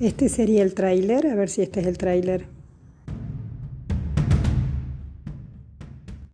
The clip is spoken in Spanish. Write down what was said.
Este sería el tráiler, a ver si este es el tráiler.